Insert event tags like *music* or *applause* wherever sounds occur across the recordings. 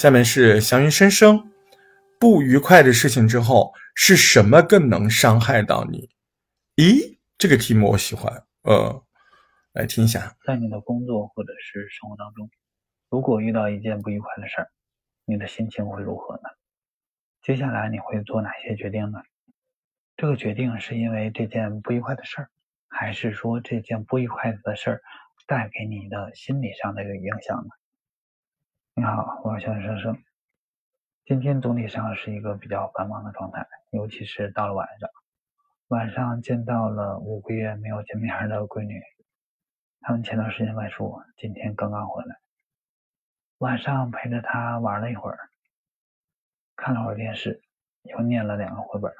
下面是祥云生生，不愉快的事情之后是什么更能伤害到你？咦，这个题目我喜欢，呃，来听一下在你的工作或者是生活当中，如果遇到一件不愉快的事儿，你的心情会如何呢？接下来你会做哪些决定呢？这个决定是因为这件不愉快的事儿，还是说这件不愉快的事儿带给你的心理上的一个影响呢？你好，我是小生生。今天总体上是一个比较繁忙的状态，尤其是到了晚上。晚上见到了五个月没有见面的闺女，他们前段时间外出，今天刚刚回来。晚上陪着她玩了一会儿，看了会儿电视，又念了两个绘本。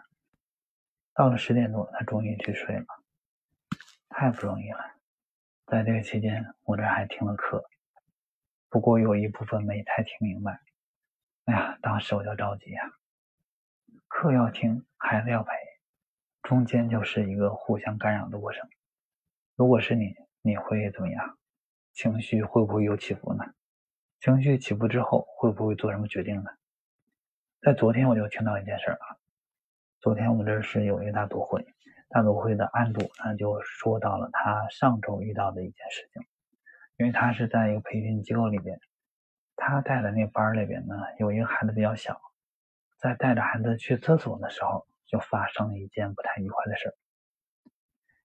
到了十点多，她终于去睡了，太不容易了。在这个期间，我这还听了课，不过有一部分没太听明白。哎呀，当时我就着急呀，课要听，孩子要陪。中间就是一个互相干扰的过程。如果是你，你会怎么样？情绪会不会有起伏呢？情绪起伏之后，会不会做什么决定呢？在昨天我就听到一件事啊。昨天我们这是有一个大组会，大组会的安组呢就说到了他上周遇到的一件事情。因为他是在一个培训机构里边，他带的那班里边呢有一个孩子比较小，在带着孩子去厕所的时候。就发生了一件不太愉快的事。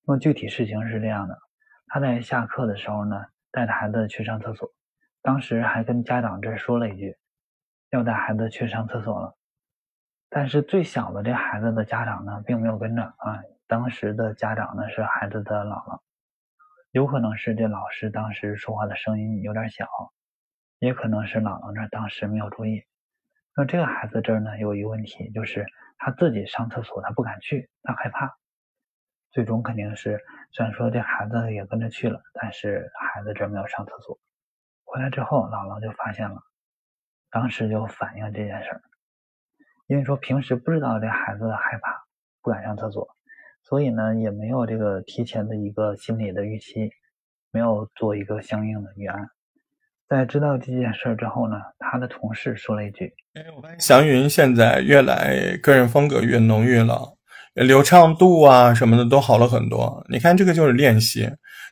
那么具体事情是这样的：他在下课的时候呢，带着孩子去上厕所，当时还跟家长这说了一句，要带孩子去上厕所了。但是最小的这孩子的家长呢，并没有跟着啊。当时的家长呢是孩子的姥姥，有可能是这老师当时说话的声音有点小，也可能是姥姥那当时没有注意。那这个孩子这儿呢，有一个问题就是。他自己上厕所，他不敢去，他害怕。最终肯定是，虽然说这孩子也跟着去了，但是孩子这没有上厕所。回来之后，姥姥就发现了，当时就反映这件事儿。因为说平时不知道这孩子害怕，不敢上厕所，所以呢也没有这个提前的一个心理的预期，没有做一个相应的预案。在知道这件事之后呢，他的同事说了一句：“哎，我发现祥云现在越来个人风格越浓郁了，流畅度啊什么的都好了很多。你看这个就是练习，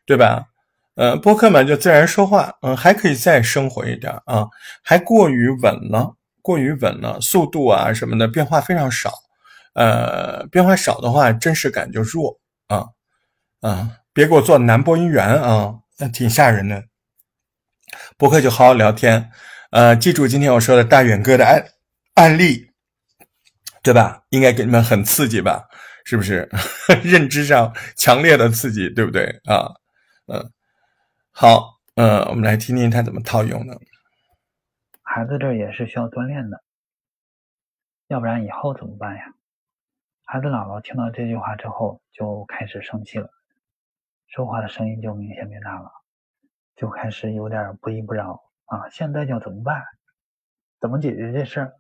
对吧？呃，播客嘛就自然说话，嗯，还可以再生活一点啊，还过于稳了，过于稳了，速度啊什么的变化非常少，呃，变化少的话真实感就弱啊啊！别给我做男播音员啊，那挺吓人的。”博客就好好聊天，呃，记住今天我说的大远哥的案案例，对吧？应该给你们很刺激吧？是不是？*laughs* 认知上强烈的刺激，对不对啊？嗯，好，嗯，我们来听听他怎么套用的。孩子这也是需要锻炼的，要不然以后怎么办呀？孩子姥姥听到这句话之后就开始生气了，说话的声音就明显变大了。就开始有点不依不饶啊！现在要怎么办？怎么解决这事儿？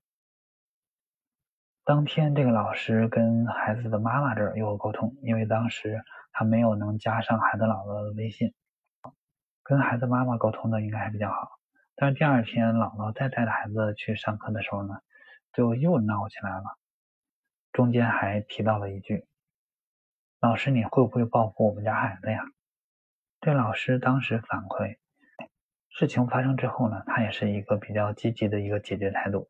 当天这个老师跟孩子的妈妈这儿有沟通，因为当时他没有能加上孩子姥姥的微信，跟孩子妈妈沟通的应该还比较好。但是第二天姥姥再带着孩子去上课的时候呢，就又闹起来了，中间还提到了一句：“老师，你会不会报复我们家孩子呀？”这老师当时反馈，事情发生之后呢，他也是一个比较积极的一个解决态度。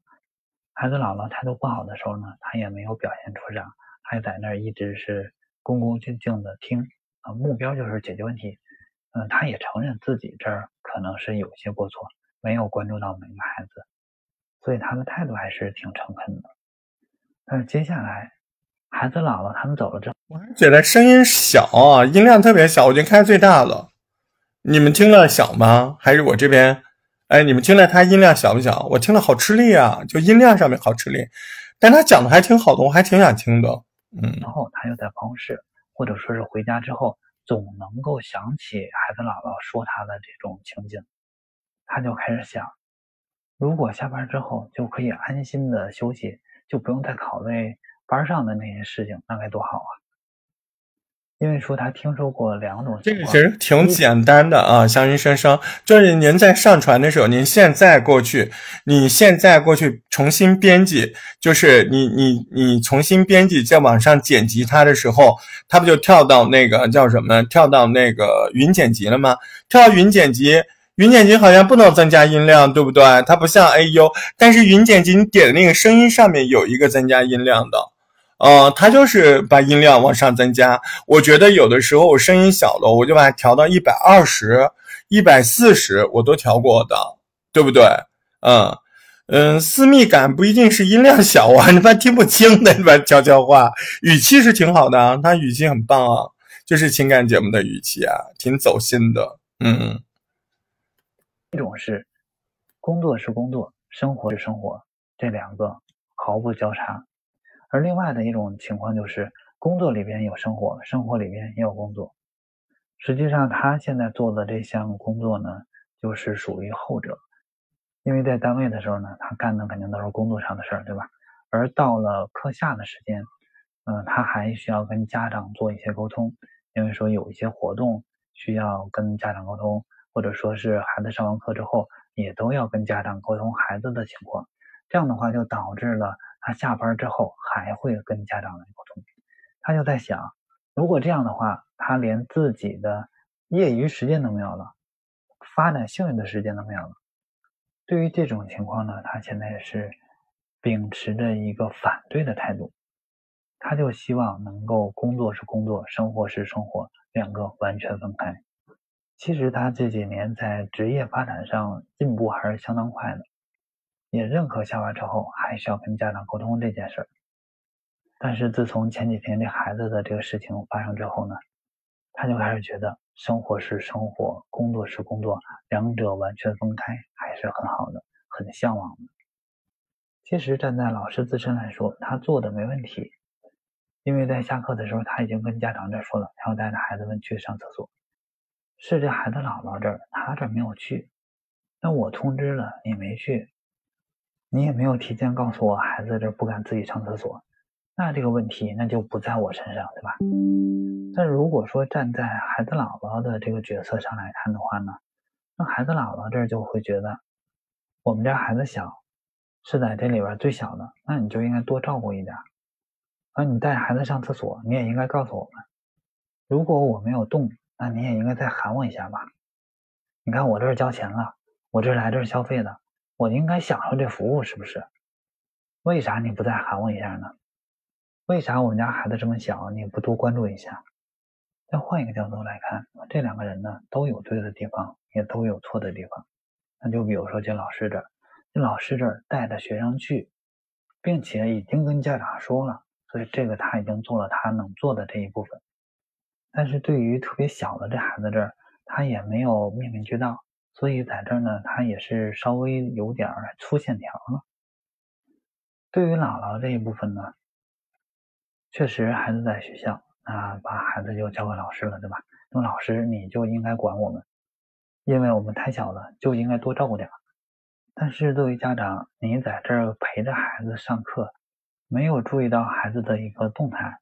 孩子姥姥态度不好的时候呢，他也没有表现出啥，还在那儿一直是恭恭敬敬的听啊，目标就是解决问题。嗯，他也承认自己这儿可能是有些过错，没有关注到每个孩子，所以他的态度还是挺诚恳的。但是接下来，孩子姥姥他们走了之后。我还觉得声音小啊，音量特别小，我已经开最大了。你们听了小吗？还是我这边？哎，你们听了他音量小不小？我听了好吃力啊，就音量上面好吃力。但他讲的还挺好的，我还挺想听的。嗯。然后他又在办公室，或者说是回家之后，总能够想起孩子姥姥说他的这种情景，他就开始想，如果下班之后就可以安心的休息，就不用再考虑班上的那些事情，那该多好啊！因为说他听说过两种这个其实挺简单的啊，祥云先生，就是您在上传的时候，您现在过去，你现在过去重新编辑，就是你你你重新编辑在网上剪辑它的时候，它不就跳到那个叫什么？跳到那个云剪辑了吗？跳到云剪辑，云剪辑好像不能增加音量，对不对？它不像 AU，但是云剪辑你点的那个声音上面有一个增加音量的。呃，它就是把音量往上增加。我觉得有的时候我声音小了，我就把它调到一百二十、一百四十，我都调过的，对不对？嗯嗯，私密感不一定是音量小啊，*laughs* 你怕听不清的，你怕悄悄话，语气是挺好的啊，他语气很棒啊，就是情感节目的语气啊，挺走心的。嗯，一种是工作是工作，生活是生活，这两个毫不交叉。而另外的一种情况就是，工作里边有生活，生活里边也有工作。实际上，他现在做的这项工作呢，就是属于后者。因为在单位的时候呢，他干的肯定都是工作上的事儿，对吧？而到了课下的时间，嗯，他还需要跟家长做一些沟通，因为说有一些活动需要跟家长沟通，或者说是孩子上完课之后，也都要跟家长沟通孩子的情况。这样的话，就导致了。他下班之后还会跟家长来沟通，他就在想，如果这样的话，他连自己的业余时间都没有了，发展兴趣的时间都没有了。对于这种情况呢，他现在是秉持着一个反对的态度，他就希望能够工作是工作，生活是生活，两个完全分开。其实他这几年在职业发展上进步还是相当快的。也认可下班之后还需要跟家长沟通这件事儿，但是自从前几天这孩子的这个事情发生之后呢，他就开始觉得生活是生活，工作是工作，两者完全分开还是很好的，很向往的。其实站在老师自身来说，他做的没问题，因为在下课的时候他已经跟家长这说了，他要带着孩子们去上厕所，是这孩子姥姥这儿，他这儿没有去，那我通知了你没去。你也没有提前告诉我孩子这不敢自己上厕所，那这个问题那就不在我身上，对吧？但如果说站在孩子姥姥的这个角色上来看的话呢，那孩子姥姥这儿就会觉得，我们家孩子小，是在这里边最小的，那你就应该多照顾一点。而，你带孩子上厕所，你也应该告诉我们。如果我没有动，那你也应该再喊我一下吧。你看我这儿交钱了，我这来这儿消费的。我应该享受这服务，是不是？为啥你不再喊我一下呢？为啥我们家孩子这么小，你不多关注一下？再换一个角度来看，这两个人呢，都有对的地方，也都有错的地方。那就比如说这老师这儿，这老师这儿带着学生去，并且已经跟家长说了，所以这个他已经做了他能做的这一部分。但是对于特别小的这孩子这儿，他也没有面面俱到。所以在这儿呢，他也是稍微有点粗线条了。对于姥姥这一部分呢，确实孩子在学校，那把孩子就交给老师了，对吧？那老师你就应该管我们，因为我们太小了，就应该多照顾点。但是作为家长，你在这儿陪着孩子上课，没有注意到孩子的一个动态，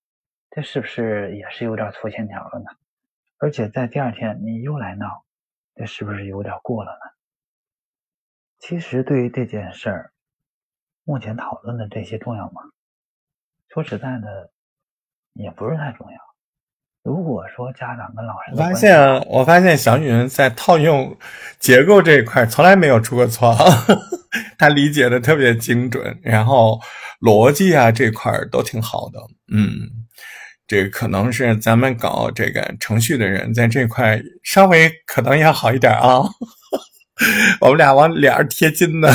这是不是也是有点粗线条了呢？而且在第二天你又来闹。这是不是有点过了呢？其实对于这件事儿，目前讨论的这些重要吗？说实在的，也不是太重要。如果说家长跟老师，我发现我发现祥云在套用结构这一块从来没有出过错，*laughs* 他理解的特别精准，然后逻辑啊这块都挺好的，嗯。这个可能是咱们搞这个程序的人在这块稍微可能要好一点啊，*laughs* 我们俩往脸儿贴金呢。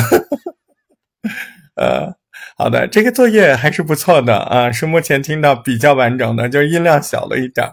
呃，好的，这个作业还是不错的啊，是目前听到比较完整的，就是音量小了一点。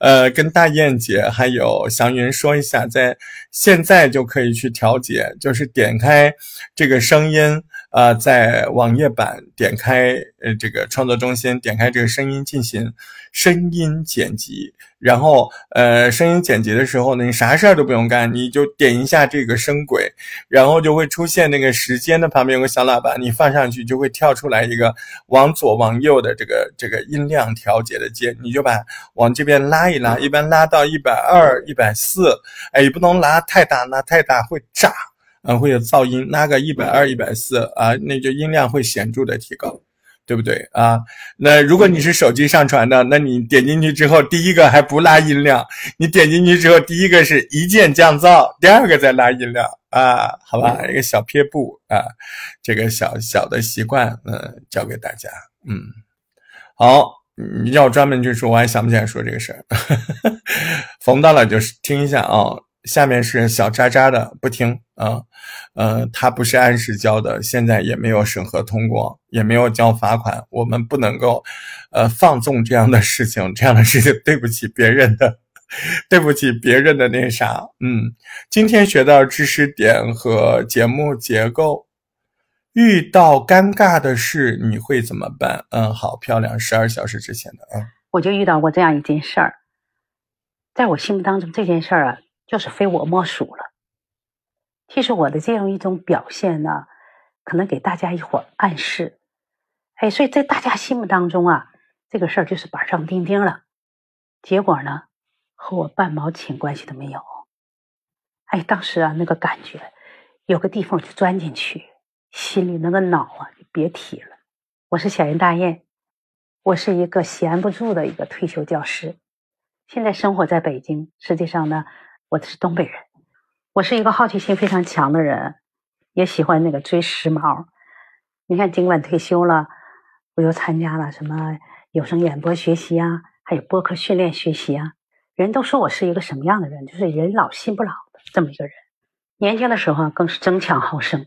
呃，跟大雁姐还有祥云说一下，在现在就可以去调节，就是点开这个声音。啊，在网页版点开呃这个创作中心，点开这个声音进行声音剪辑，然后呃声音剪辑的时候呢，你啥事儿都不用干，你就点一下这个声轨，然后就会出现那个时间的旁边有个小喇叭，你放上去就会跳出来一个往左往右的这个这个音量调节的键，你就把往这边拉一拉，一般拉到一百二、一百四，哎，也不能拉太大，拉太大会炸，啊，会有噪音。拉个一百二、一百四啊，那就音量会显著的提高。对不对啊？那如果你是手机上传的，那你点进去之后，第一个还不拉音量，你点进去之后，第一个是一键降噪，第二个再拉音量啊，好吧，一个小撇步啊，这个小小的习惯，嗯，教给大家，嗯，好，要专门去说，我还想不起来说这个事儿，*laughs* 逢到了就是听一下啊。下面是小渣渣的不听啊，呃，他不是按时交的，现在也没有审核通过，也没有交罚款，我们不能够，呃，放纵这样的事情，这样的事情对不起别人的，*laughs* 对不起别人的那啥，嗯，今天学到知识点和节目结构，遇到尴尬的事你会怎么办？嗯，好漂亮，十二小时之前的啊，我就遇到过这样一件事儿，在我心目当中这件事儿啊。就是非我莫属了。其实我的这样一种表现呢，可能给大家一会儿暗示，哎，所以在大家心目当中啊，这个事儿就是板上钉钉了。结果呢，和我半毛钱关系都没有。哎，当时啊，那个感觉，有个地方就钻进去，心里那个恼啊，就别提了。我是小云大雁，我是一个闲不住的一个退休教师，现在生活在北京。实际上呢。我是东北人，我是一个好奇心非常强的人，也喜欢那个追时髦。你看，尽管退休了，我又参加了什么有声演播学习啊，还有播客训练学习啊。人都说我是一个什么样的人，就是人老心不老的这么一个人。年轻的时候更是争强好胜。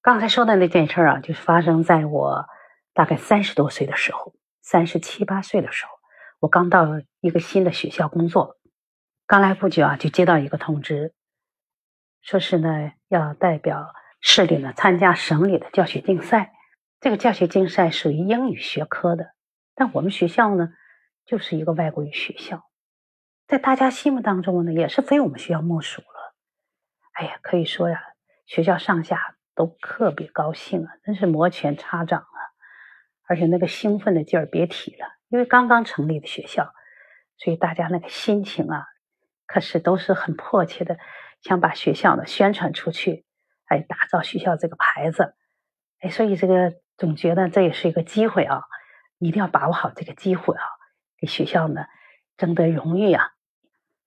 刚才说的那件事啊，就是发生在我大概三十多岁的时候，三十七八岁的时候，我刚到一个新的学校工作。刚来不久啊，就接到一个通知，说是呢要代表市里呢参加省里的教学竞赛。这个教学竞赛属于英语学科的，但我们学校呢就是一个外国语学校，在大家心目当中呢也是非我们学校莫属了。哎呀，可以说呀，学校上下都特别高兴啊，真是摩拳擦掌啊，而且那个兴奋的劲儿别提了，因为刚刚成立的学校，所以大家那个心情啊。可是都是很迫切的，想把学校呢宣传出去，哎，打造学校这个牌子，哎，所以这个总觉得这也是一个机会啊，一定要把握好这个机会啊，给学校呢争得荣誉啊，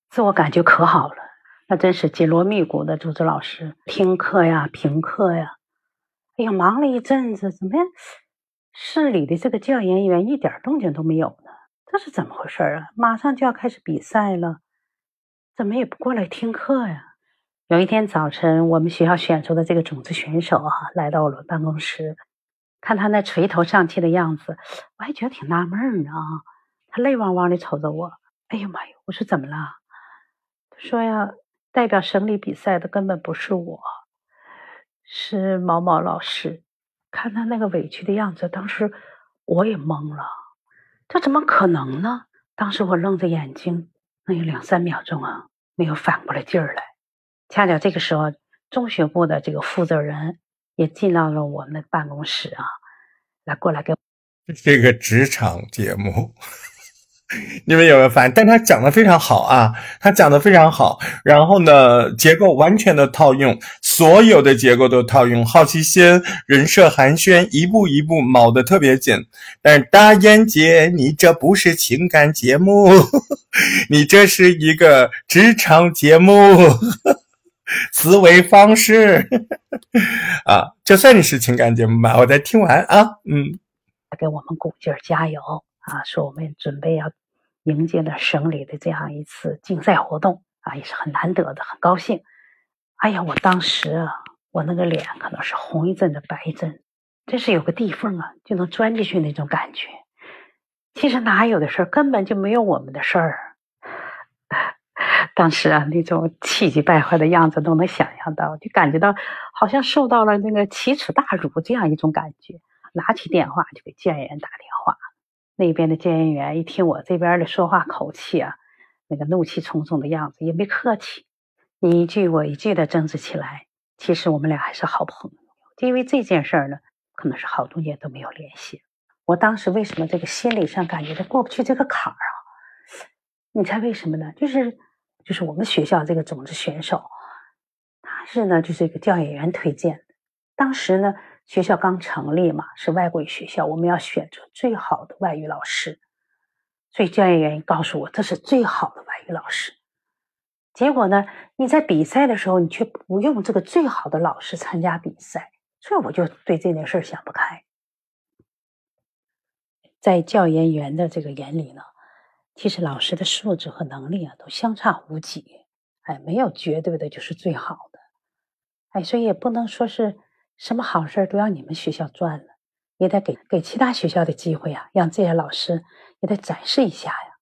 自我感觉可好了，那真是紧锣密鼓的组织老师听课呀、评课呀，哎呀，忙了一阵子，怎么样？市里的这个教研员一点动静都没有呢？这是怎么回事啊？马上就要开始比赛了。怎么也不过来听课呀？有一天早晨，我们学校选出的这个种子选手啊，来到我们办公室，看他那垂头丧气的样子，我还觉得挺纳闷呢。他泪汪汪的瞅着我，哎呀妈呀！我说怎么了？他说呀，代表省里比赛的根本不是我，是毛毛老师。看他那个委屈的样子，当时我也懵了，这怎么可能呢？当时我愣着眼睛。那有两三秒钟啊，没有反过来劲儿来。恰巧这个时候，中学部的这个负责人也进到了我们的办公室啊，来过来给。这个职场节目。*laughs* 你们有没有发现？但他讲的非常好啊，他讲的非常好。然后呢，结构完全的套用，所有的结构都套用。好奇心、人设寒暄，一步一步卯的特别紧。但是大眼姐，你这不是情感节目，*laughs* 你这是一个职场节目，*laughs* 思维方式啊，就算你是情感节目吧，我再听完啊，嗯，给我们鼓劲儿，加油。啊，说我们准备要迎接的省里的这样一次竞赛活动啊，也是很难得的，很高兴。哎呀，我当时啊，我那个脸可能是红一阵的白一阵，真是有个地缝啊就能钻进去那种感觉。其实哪有的事儿，根本就没有我们的事儿。*laughs* 当时啊，那种气急败坏的样子都能想象到，就感觉到好像受到了那个奇耻大辱这样一种感觉。拿起电话就给建言打电话。那边的检验员一听我这边的说话口气啊，那个怒气冲冲的样子，也没客气，你一句我一句的争执起来。其实我们俩还是好朋友，因为这件事儿呢，可能是好多年都没有联系。我当时为什么这个心理上感觉到过不去这个坎儿啊？你猜为什么呢？就是就是我们学校这个种子选手，他是呢就是一个教研员推荐的。当时呢学校刚成立嘛，是外国语学校，我们要选择最好的外语老师，所以教研员告诉我这是最好的外语老师。结果呢，你在比赛的时候，你却不用这个最好的老师参加比赛，所以我就对这件事想不开。在教研员的这个眼里呢，其实老师的素质和能力啊都相差无几，哎，没有绝对的就是最好的，哎，所以也不能说是什么好事都要你们学校赚了，也得给给其他学校的机会啊，让这些老师也得展示一下呀。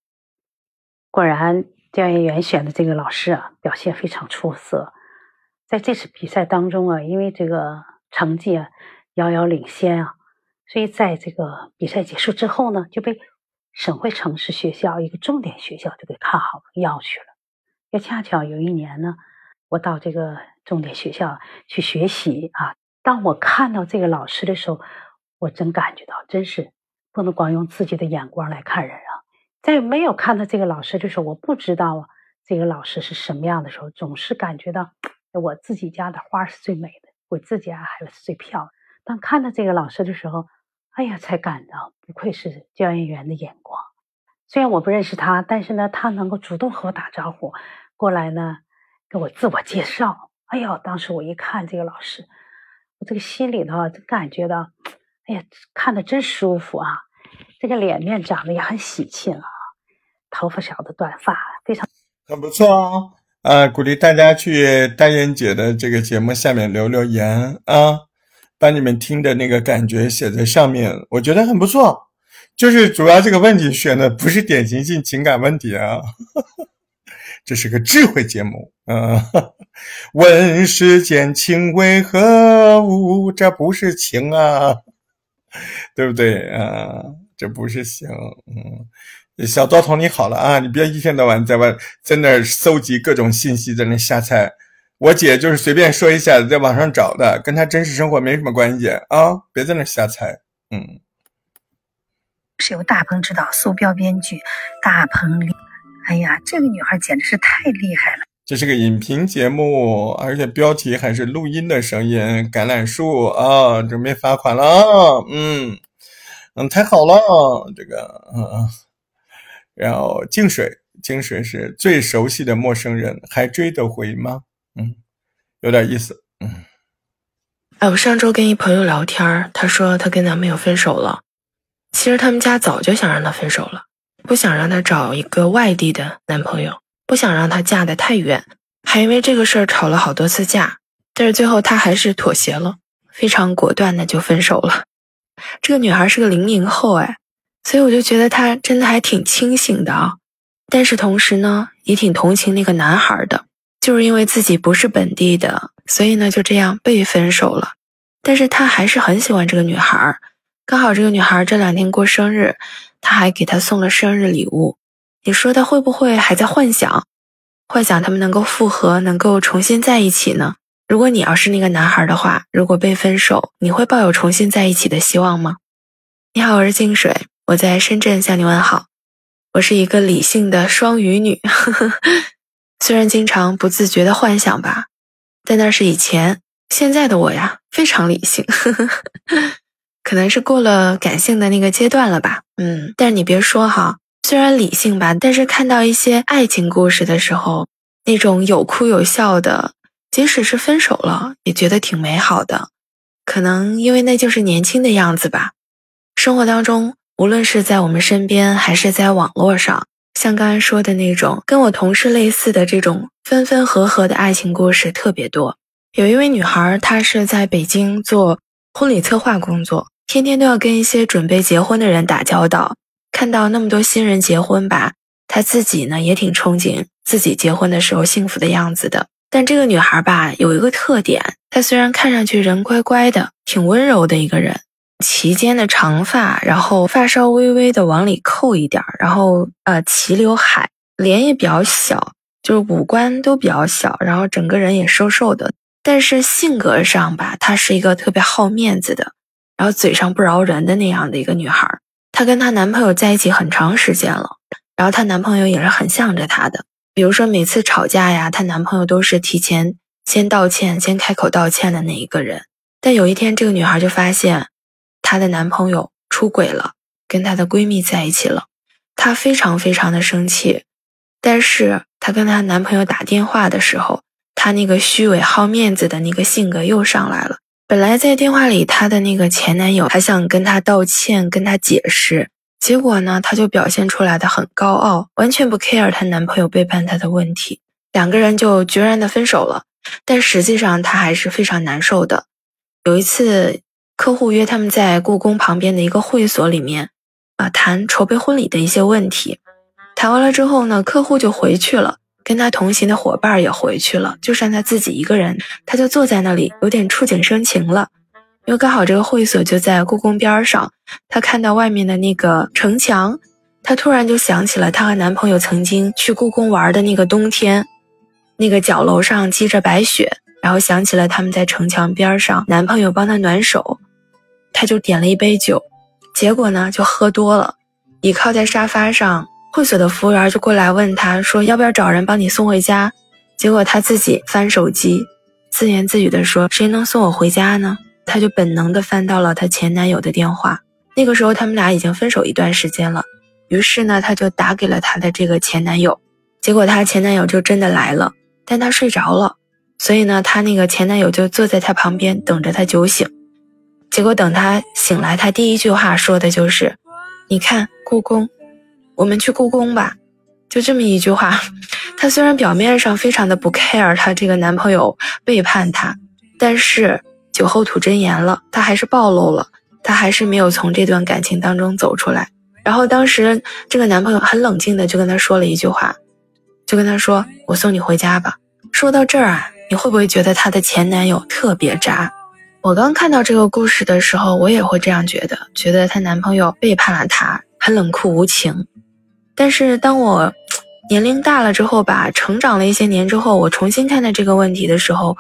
果然，教研员选的这个老师啊，表现非常出色，在这次比赛当中啊，因为这个成绩啊遥遥领先啊。所以，在这个比赛结束之后呢，就被省会城市学校一个重点学校就给看好了，要去了。也恰巧有一年呢，我到这个重点学校去学习啊。当我看到这个老师的时候，我真感觉到，真是不能光用自己的眼光来看人啊。在没有看到这个老师的时候，我不知道啊，这个老师是什么样的时候，总是感觉到我自己家的花是最美的，我自己家孩子是最漂亮。当看到这个老师的时候，哎呀，才感到不愧是教研员的眼光。虽然我不认识他，但是呢，他能够主动和我打招呼，过来呢，给我自我介绍。哎呦，当时我一看这个老师，这个心里头就感觉到，哎呀，看的真舒服啊！这个脸面长得也很喜庆啊，头发小的短发，非常很不错啊。啊，鼓励大家去丹燕姐的这个节目下面留留言啊。把你们听的那个感觉写在上面，我觉得很不错。就是主要这个问题选的不是典型性情感问题啊，这是个智慧节目。嗯，问世间情为何物？这不是情啊，对不对啊？这不是情。嗯，小刀童你好了啊，你别一天到晚在外在那搜集各种信息，在那瞎猜。我姐就是随便说一下，在网上找的，跟她真实生活没什么关系啊！别在那瞎猜。嗯，是由大鹏执导，苏彪编剧，大鹏。哎呀，这个女孩简直是太厉害了！这是个影评节目，而且标题还是录音的声音。橄榄树啊，准备罚款了啊！嗯嗯，太好了，这个嗯嗯。然后静水，静水是最熟悉的陌生人，还追得回吗？嗯，有点意思。嗯，哎，我上周跟一朋友聊天，她说她跟男朋友分手了。其实他们家早就想让她分手了，不想让她找一个外地的男朋友，不想让她嫁得太远，还因为这个事儿吵了好多次架。但是最后她还是妥协了，非常果断的就分手了。这个女孩是个零零后，哎，所以我就觉得她真的还挺清醒的啊。但是同时呢，也挺同情那个男孩的。就是因为自己不是本地的，所以呢就这样被分手了。但是他还是很喜欢这个女孩，刚好这个女孩这两天过生日，他还给她送了生日礼物。你说他会不会还在幻想，幻想他们能够复合，能够重新在一起呢？如果你要是那个男孩的话，如果被分手，你会抱有重新在一起的希望吗？你好，我是静水，我在深圳向你问好。我是一个理性的双鱼女。呵 *laughs* 呵虽然经常不自觉的幻想吧，但那是以前。现在的我呀，非常理性，呵 *laughs* 呵可能是过了感性的那个阶段了吧。嗯，但是你别说哈，虽然理性吧，但是看到一些爱情故事的时候，那种有哭有笑的，即使是分手了，也觉得挺美好的。可能因为那就是年轻的样子吧。生活当中，无论是在我们身边，还是在网络上。像刚才说的那种跟我同事类似的这种分分合合的爱情故事特别多。有一位女孩，她是在北京做婚礼策划工作，天天都要跟一些准备结婚的人打交道。看到那么多新人结婚吧，她自己呢也挺憧憬自己结婚的时候幸福的样子的。但这个女孩吧，有一个特点，她虽然看上去人乖乖的，挺温柔的一个人。齐肩的长发，然后发梢微微的往里扣一点然后呃齐刘海，脸也比较小，就是五官都比较小，然后整个人也瘦瘦的。但是性格上吧，她是一个特别好面子的，然后嘴上不饶人的那样的一个女孩。她跟她男朋友在一起很长时间了，然后她男朋友也是很向着她的，比如说每次吵架呀，她男朋友都是提前先道歉、先开口道歉的那一个人。但有一天，这个女孩就发现她的男朋友出轨了，跟她的闺蜜在一起了，她非常非常的生气。但是她跟她男朋友打电话的时候，她那个虚伪好面子的那个性格又上来了。本来在电话里，她的那个前男友还想跟她道歉、跟她解释，结果呢，她就表现出来的很高傲，完全不 care 她男朋友背叛她的问题，两个人就决然的分手了。但实际上，她还是非常难受的。有一次，客户约他们在故宫旁边的一个会所里面，啊，谈筹备婚礼的一些问题。谈完了之后呢，客户就回去了。跟他同行的伙伴也回去了，就剩他自己一个人，他就坐在那里，有点触景生情了。因为刚好这个会所就在故宫边上，他看到外面的那个城墙，他突然就想起了她和男朋友曾经去故宫玩的那个冬天，那个角楼上积着白雪，然后想起了他们在城墙边上，男朋友帮她暖手，他就点了一杯酒，结果呢就喝多了，倚靠在沙发上。会所的服务员就过来问他说：“要不要找人帮你送回家？”结果他自己翻手机，自言自语地说：“谁能送我回家呢？”他就本能地翻到了他前男友的电话。那个时候他们俩已经分手一段时间了。于是呢，他就打给了他的这个前男友。结果他前男友就真的来了，但他睡着了，所以呢，他那个前男友就坐在他旁边等着他酒醒。结果等他醒来，他第一句话说的就是：“你看故宫。”我们去故宫吧，*laughs* 就这么一句话。*laughs* 她虽然表面上非常的不 care 她这个男朋友背叛她，但是酒后吐真言了，她还是暴露了，她还是没有从这段感情当中走出来。然后当时这个男朋友很冷静的就跟她说了一句话，就跟她说：“我送你回家吧。”说到这儿啊，你会不会觉得她的前男友特别渣？我刚看到这个故事的时候，我也会这样觉得，觉得她男朋友背叛了她，很冷酷无情。但是当我年龄大了之后吧，成长了一些年之后，我重新看待这个问题的时候，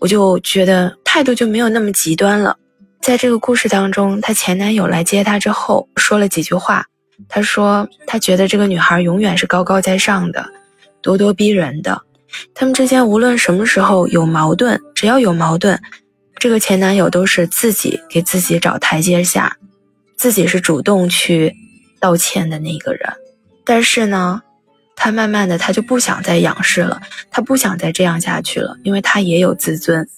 我就觉得态度就没有那么极端了。在这个故事当中，她前男友来接她之后，说了几句话。他说他觉得这个女孩永远是高高在上的，咄咄逼人的。他们之间无论什么时候有矛盾，只要有矛盾，这个前男友都是自己给自己找台阶下，自己是主动去道歉的那个人。但是呢，他慢慢的，他就不想再仰视了，他不想再这样下去了，因为他也有自尊。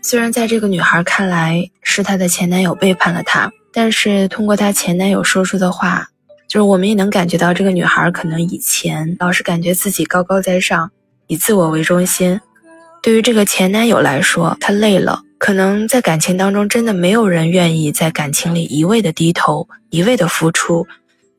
虽然在这个女孩看来是她的前男友背叛了她，但是通过她前男友说出的话，就是我们也能感觉到这个女孩可能以前老是感觉自己高高在上，以自我为中心。对于这个前男友来说，他累了，可能在感情当中真的没有人愿意在感情里一味的低头，一味的付出。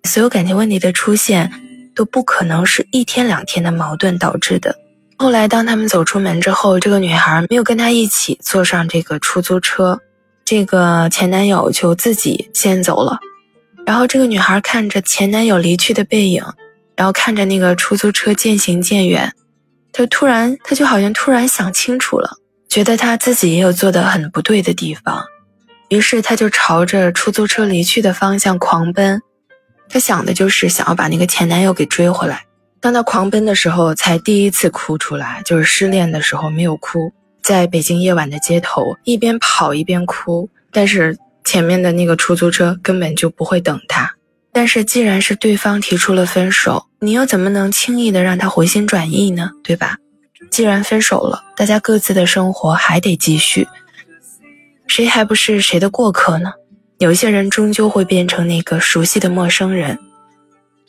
所有感情问题的出现，都不可能是一天两天的矛盾导致的。后来，当他们走出门之后，这个女孩没有跟他一起坐上这个出租车，这个前男友就自己先走了。然后，这个女孩看着前男友离去的背影，然后看着那个出租车渐行渐远，她突然，她就好像突然想清楚了，觉得她自己也有做的很不对的地方，于是她就朝着出租车离去的方向狂奔。她想的就是想要把那个前男友给追回来。当她狂奔的时候，才第一次哭出来，就是失恋的时候没有哭。在北京夜晚的街头，一边跑一边哭。但是前面的那个出租车根本就不会等她。但是既然是对方提出了分手，你又怎么能轻易的让他回心转意呢？对吧？既然分手了，大家各自的生活还得继续，谁还不是谁的过客呢？有些人终究会变成那个熟悉的陌生人，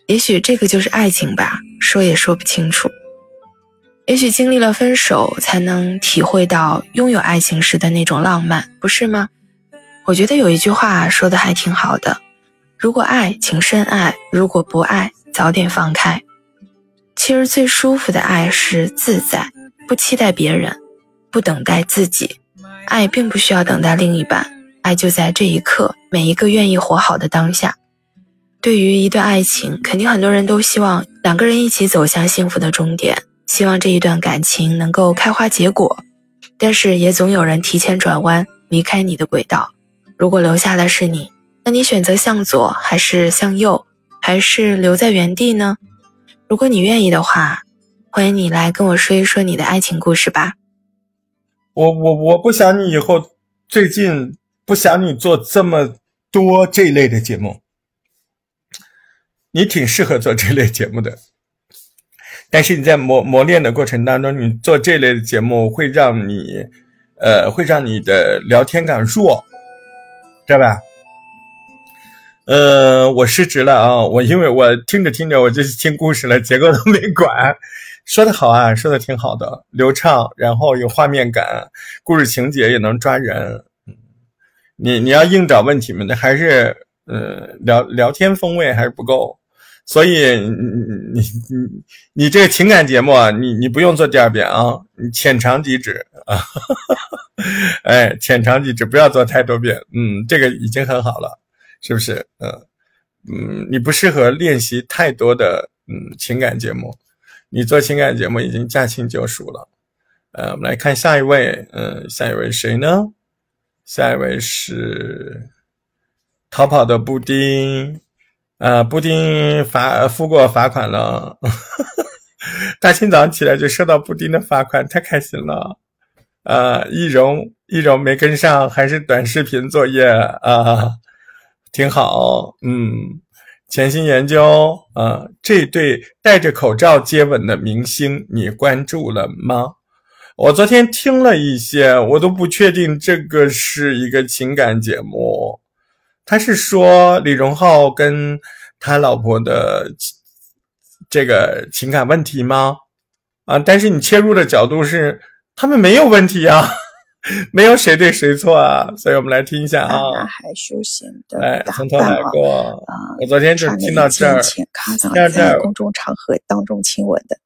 也许这个就是爱情吧，说也说不清楚。也许经历了分手，才能体会到拥有爱情时的那种浪漫，不是吗？我觉得有一句话说的还挺好的：如果爱，请深爱；如果不爱，早点放开。其实最舒服的爱是自在，不期待别人，不等待自己。爱并不需要等待另一半。爱就在这一刻，每一个愿意活好的当下。对于一段爱情，肯定很多人都希望两个人一起走向幸福的终点，希望这一段感情能够开花结果。但是也总有人提前转弯，离开你的轨道。如果留下的是你，那你选择向左还是向右，还是留在原地呢？如果你愿意的话，欢迎你来跟我说一说你的爱情故事吧。我我我不想你以后最近不想你做这么多这类的节目，你挺适合做这类节目的。但是你在磨磨练的过程当中，你做这类的节目会让你，呃，会让你的聊天感弱，知道吧？呃，我失职了啊！我因为我听着听着我就听故事了，结构都没管。说的好啊，说的挺好的，流畅，然后有画面感，故事情节也能抓人。你你要硬找问题嘛？那还是呃聊聊天风味还是不够。所以你你你你这个情感节目啊，你你不用做第二遍啊，你浅尝即止啊。*laughs* 哎，浅尝即止，不要做太多遍。嗯，这个已经很好了。是不是？嗯嗯，你不适合练习太多的嗯情感节目，你做情感节目已经驾轻就熟了。呃，我们来看下一位，嗯，下一位谁呢？下一位是逃跑的布丁，啊，布丁罚付过罚款了，*laughs* 大清早起来就收到布丁的罚款，太开心了。啊，易容易容没跟上，还是短视频作业啊。挺好，嗯，潜心研究啊，这对戴着口罩接吻的明星，你关注了吗？我昨天听了一些，我都不确定这个是一个情感节目。他是说李荣浩跟他老婆的这个情感问题吗？啊，但是你切入的角度是他们没有问题啊。*laughs* 没有谁对谁错啊，所以我们来听一下啊。男孩修行的哎从头来过啊。我昨天就听到这儿。在公众场合当中亲吻的，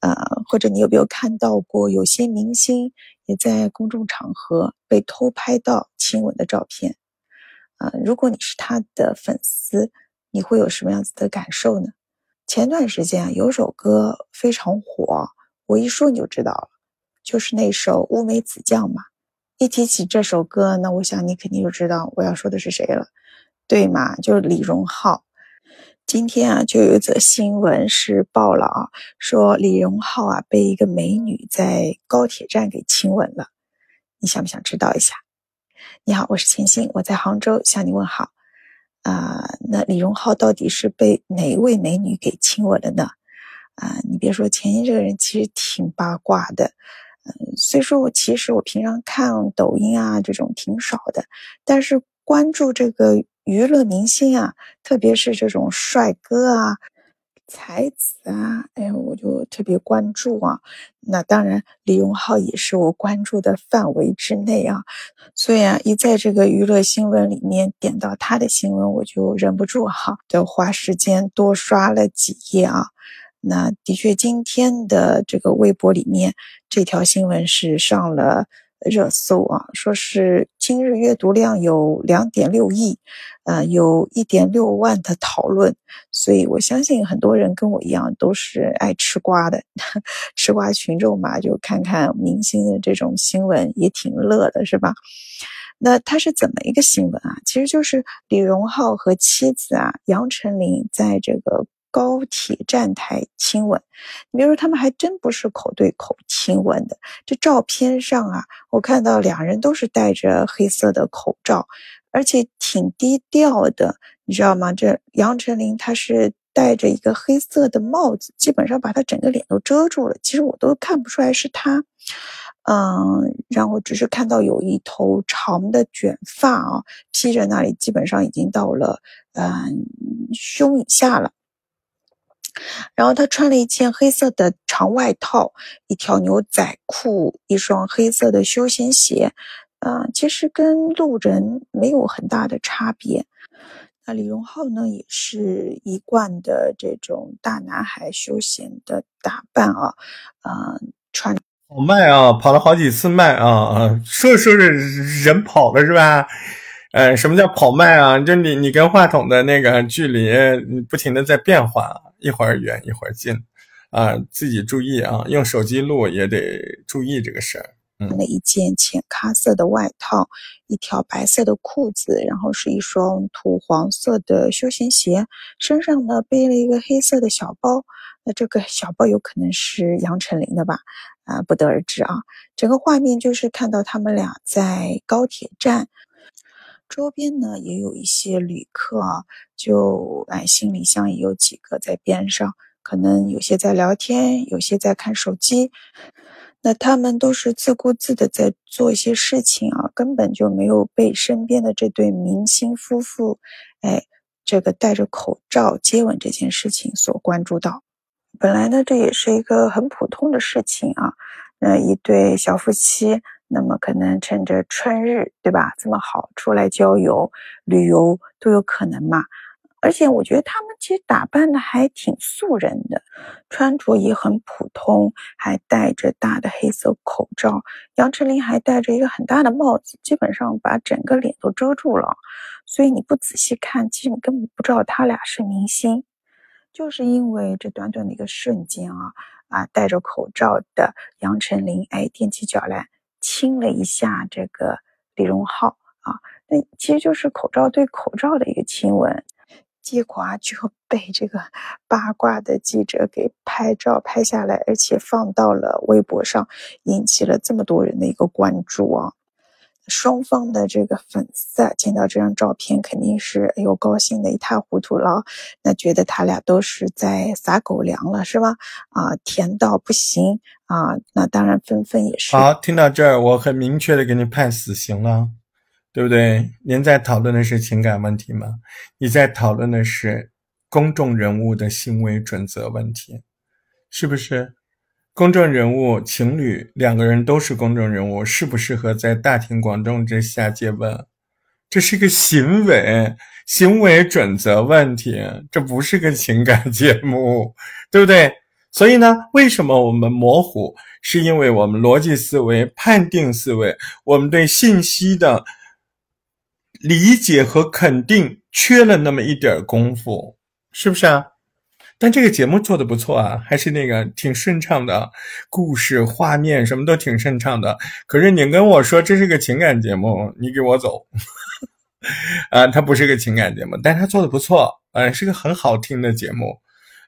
呃，或者你有没有看到过有些明星也在公众场合被偷拍到亲吻的照片？啊，如果你是他的粉丝，你会有什么样子的感受呢？前段时间啊，有首歌非常火，我一说你就知道了，就是那首《乌梅子酱》嘛。一提起这首歌，那我想你肯定就知道我要说的是谁了，对吗？就是李荣浩。今天啊，就有一则新闻是报了啊，说李荣浩啊被一个美女在高铁站给亲吻了。你想不想知道一下？你好，我是钱鑫，我在杭州向你问好。啊，那李荣浩到底是被哪一位美女给亲吻了呢？啊，你别说，钱鑫这个人其实挺八卦的。嗯，所以说我其实我平常看抖音啊这种挺少的，但是关注这个娱乐明星啊，特别是这种帅哥啊、才子啊，哎，我就特别关注啊。那当然，李荣浩也是我关注的范围之内啊。所以啊，一在这个娱乐新闻里面点到他的新闻，我就忍不住哈，就花时间多刷了几页啊。那的确，今天的这个微博里面，这条新闻是上了热搜啊，说是今日阅读量有两点六亿，呃，有一点六万的讨论，所以我相信很多人跟我一样都是爱吃瓜的，*laughs* 吃瓜群众嘛，就看看明星的这种新闻也挺乐的，是吧？那他是怎么一个新闻啊？其实就是李荣浩和妻子啊杨丞琳在这个。高铁站台亲吻，你比如说，他们还真不是口对口亲吻的。这照片上啊，我看到两人都是戴着黑色的口罩，而且挺低调的，你知道吗？这杨丞琳她是戴着一个黑色的帽子，基本上把她整个脸都遮住了。其实我都看不出来是她，嗯，然后只是看到有一头长的卷发啊，披着那里，基本上已经到了嗯胸以下了。然后他穿了一件黑色的长外套，一条牛仔裤，一双黑色的休闲鞋，啊，其实跟路人没有很大的差别。那李荣浩呢，也是一贯的这种大男孩休闲的打扮啊，啊，穿跑麦啊，跑了好几次麦啊啊，说着说着人跑了是吧？呃，什么叫跑麦啊？就你你跟话筒的那个距离你不停的在变化。一会儿远一会儿近，啊，自己注意啊，用手机录也得注意这个事儿。嗯，了一件浅咖色的外套，一条白色的裤子，然后是一双土黄色的休闲鞋，身上呢背了一个黑色的小包，那这个小包有可能是杨丞琳的吧？啊，不得而知啊。整个画面就是看到他们俩在高铁站周边呢，也有一些旅客啊，就哎行李箱也有几个在边上，可能有些在聊天，有些在看手机。那他们都是自顾自的在做一些事情啊，根本就没有被身边的这对明星夫妇，哎，这个戴着口罩接吻这件事情所关注到。本来呢，这也是一个很普通的事情啊。那一对小夫妻，那么可能趁着春日，对吧？这么好出来郊游、旅游都有可能嘛。而且我觉得他们其实打扮的还挺素人的，穿着也很普通，还戴着大的黑色口罩。杨丞琳还戴着一个很大的帽子，基本上把整个脸都遮住了。所以你不仔细看，其实你根本不知道他俩是明星。就是因为这短短的一个瞬间啊啊，戴着口罩的杨丞琳哎踮起脚来亲了一下这个李荣浩啊，那其实就是口罩对口罩的一个亲吻。结果啊，就 *laughs* 被这个八卦的记者给拍照拍下来，而且放到了微博上，引起了这么多人的一个关注啊！双方的这个粉丝啊，见到这张照片，肯定是哎呦高兴的一塌糊涂了，那觉得他俩都是在撒狗粮了，是吧？啊，甜到不行啊！那当然，纷纷也是。好，听到这儿，我很明确的给你判死刑了。对不对？您在讨论的是情感问题吗？你在讨论的是公众人物的行为准则问题，是不是？公众人物情侣两个人都是公众人物，适不适合在大庭广众之下接吻？这是个行为行为准则问题，这不是个情感节目，对不对？所以呢，为什么我们模糊？是因为我们逻辑思维、判定思维，我们对信息的。理解和肯定缺了那么一点功夫，是不是啊？但这个节目做的不错啊，还是那个挺顺畅的，故事、画面什么都挺顺畅的。可是你跟我说这是个情感节目，你给我走 *laughs* 啊！它不是个情感节目，但它做的不错，嗯，是个很好听的节目，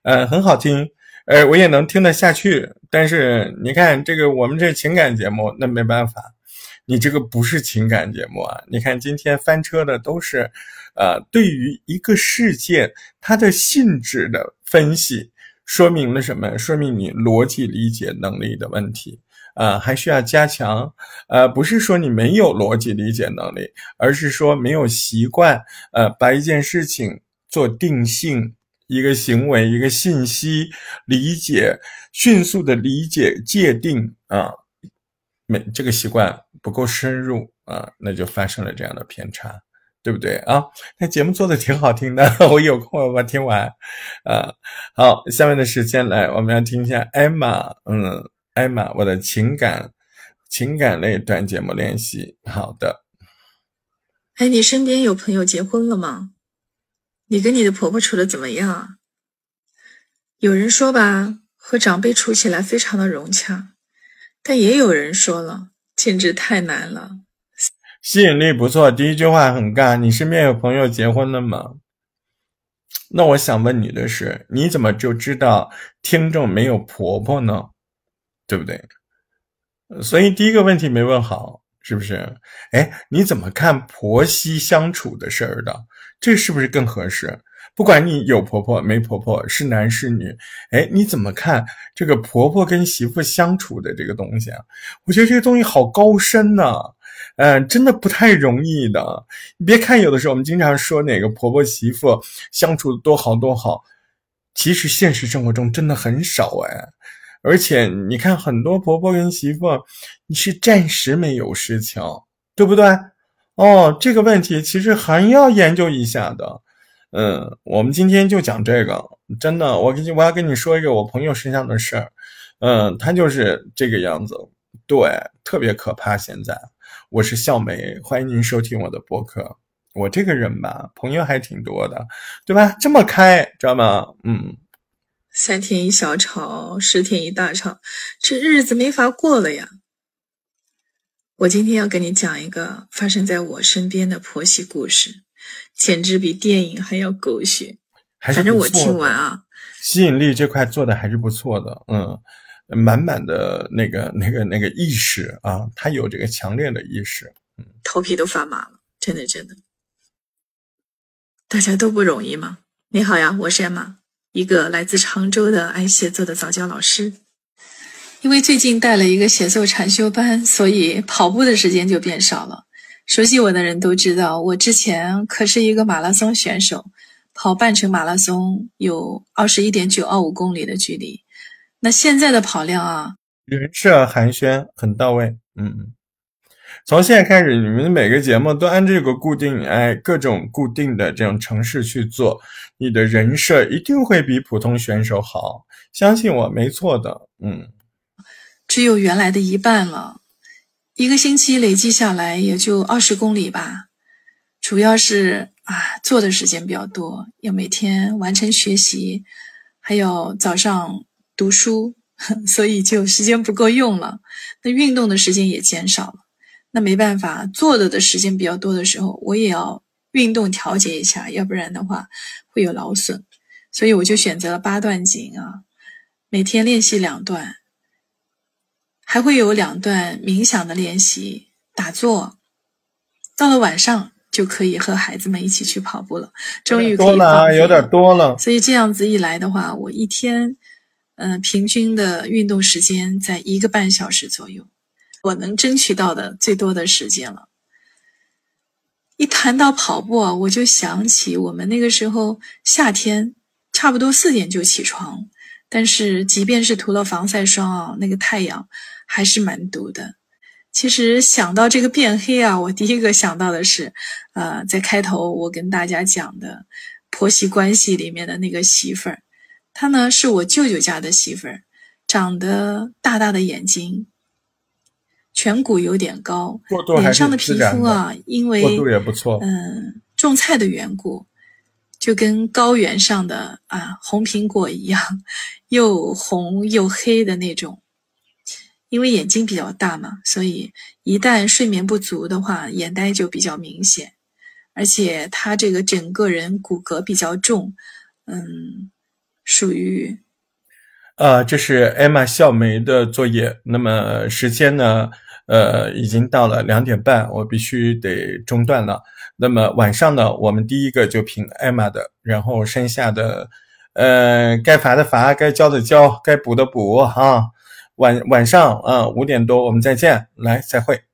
嗯，很好听，呃，我也能听得下去。但是你看这个我们这情感节目，那没办法。你这个不是情感节目啊！你看今天翻车的都是，呃，对于一个事件它的性质的分析，说明了什么？说明你逻辑理解能力的问题啊，还需要加强。呃，不是说你没有逻辑理解能力，而是说没有习惯，呃，把一件事情做定性，一个行为，一个信息理解，迅速的理解界定啊。没这个习惯不够深入啊，那就发生了这样的偏差，对不对啊？那节目做的挺好听的，我有空我把听完。啊，好，下面的时间来，我们要听一下艾玛，嗯，艾玛，我的情感情感类短节目练习。好的。哎，你身边有朋友结婚了吗？你跟你的婆婆处的怎么样啊？有人说吧，和长辈处起来非常的融洽。但也有人说了，简直太难了。吸引力不错，第一句话很尬。你身边有朋友结婚了吗？那我想问你的是，你怎么就知道听众没有婆婆呢？对不对？所以第一个问题没问好，是不是？哎，你怎么看婆媳相处的事儿的？这是不是更合适？不管你有婆婆没婆婆，是男是女，哎，你怎么看这个婆婆跟媳妇相处的这个东西啊？我觉得这个东西好高深呐，嗯，真的不太容易的。你别看有的时候我们经常说哪个婆婆媳妇相处多好多好，其实现实生活中真的很少哎。而且你看很多婆婆跟媳妇，你是暂时没有事情，对不对？哦，这个问题其实还要研究一下的。嗯，我们今天就讲这个，真的，我跟你我要跟你说一个我朋友身上的事儿，嗯，他就是这个样子，对，特别可怕。现在我是笑梅，欢迎您收听我的播客。我这个人吧，朋友还挺多的，对吧？这么开，知道吗？嗯，三天一小吵，十天一大吵，这日子没法过了呀。我今天要跟你讲一个发生在我身边的婆媳故事。简直比电影还要狗血，反正我听完啊，吸引力这块做的还是不错的，嗯，满满的那个那个那个意识啊，他有这个强烈的意识，嗯，头皮都发麻了，真的真的，大家都不容易嘛。你好呀，我是 Emma，一个来自常州的爱写作的早教老师。因为最近带了一个写作禅修班，所以跑步的时间就变少了。熟悉我的人都知道，我之前可是一个马拉松选手，跑半程马拉松有二十一点九二五公里的距离。那现在的跑量啊，人设寒暄很到位。嗯，从现在开始，你们每个节目都按这个固定，哎，各种固定的这种城市去做，你的人设一定会比普通选手好。相信我，没错的。嗯，只有原来的一半了。一个星期累计下来也就二十公里吧，主要是啊做的时间比较多，要每天完成学习，还有早上读书，*laughs* 所以就时间不够用了。那运动的时间也减少了，那没办法，做的的时间比较多的时候，我也要运动调节一下，要不然的话会有劳损，所以我就选择了八段锦啊，每天练习两段。还会有两段冥想的练习，打坐。到了晚上就可以和孩子们一起去跑步了，终于可以多了，有点多了。所以这样子一来的话，我一天，嗯，平均的运动时间在一个半小时左右，我能争取到的最多的时间了。一谈到跑步啊，我就想起我们那个时候夏天，差不多四点就起床，但是即便是涂了防晒霜啊，那个太阳。还是蛮毒的。其实想到这个变黑啊，我第一个想到的是，呃，在开头我跟大家讲的婆媳关系里面的那个媳妇儿，她呢是我舅舅家的媳妇儿，长得大大的眼睛，颧骨有点高，脸上的皮肤啊，因为嗯种菜的缘故，就跟高原上的啊红苹果一样，又红又黑的那种。因为眼睛比较大嘛，所以一旦睡眠不足的话，眼袋就比较明显。而且他这个整个人骨骼比较重，嗯，属于，呃，这是艾玛笑梅的作业。那么时间呢？呃，已经到了两点半，我必须得中断了。那么晚上呢，我们第一个就评艾玛的，然后剩下的，呃，该罚的罚，该交的交，该补的补啊。晚晚上啊，五点多我们再见，来再会。